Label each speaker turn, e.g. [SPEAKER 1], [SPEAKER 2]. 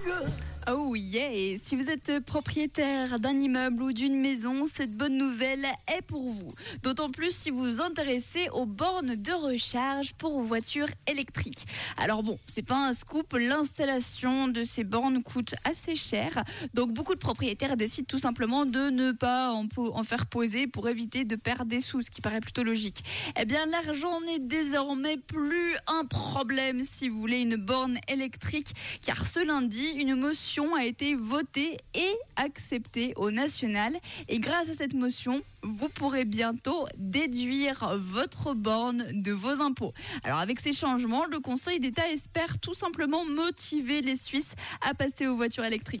[SPEAKER 1] good. Oh yeah Et si vous êtes propriétaire d'un immeuble ou d'une maison, cette bonne nouvelle est pour vous. D'autant plus si vous vous intéressez aux bornes de recharge pour voitures électriques. Alors bon, c'est pas un scoop, l'installation de ces bornes coûte assez cher. Donc beaucoup de propriétaires décident tout simplement de ne pas en, en faire poser pour éviter de perdre des sous, ce qui paraît plutôt logique. Eh bien, l'argent n'est désormais plus un problème si vous voulez une borne électrique, car ce lundi, une a été votée et acceptée au national. Et grâce à cette motion, vous pourrez bientôt déduire votre borne de vos impôts. Alors avec ces changements, le Conseil d'État espère tout simplement motiver les Suisses à passer aux voitures électriques.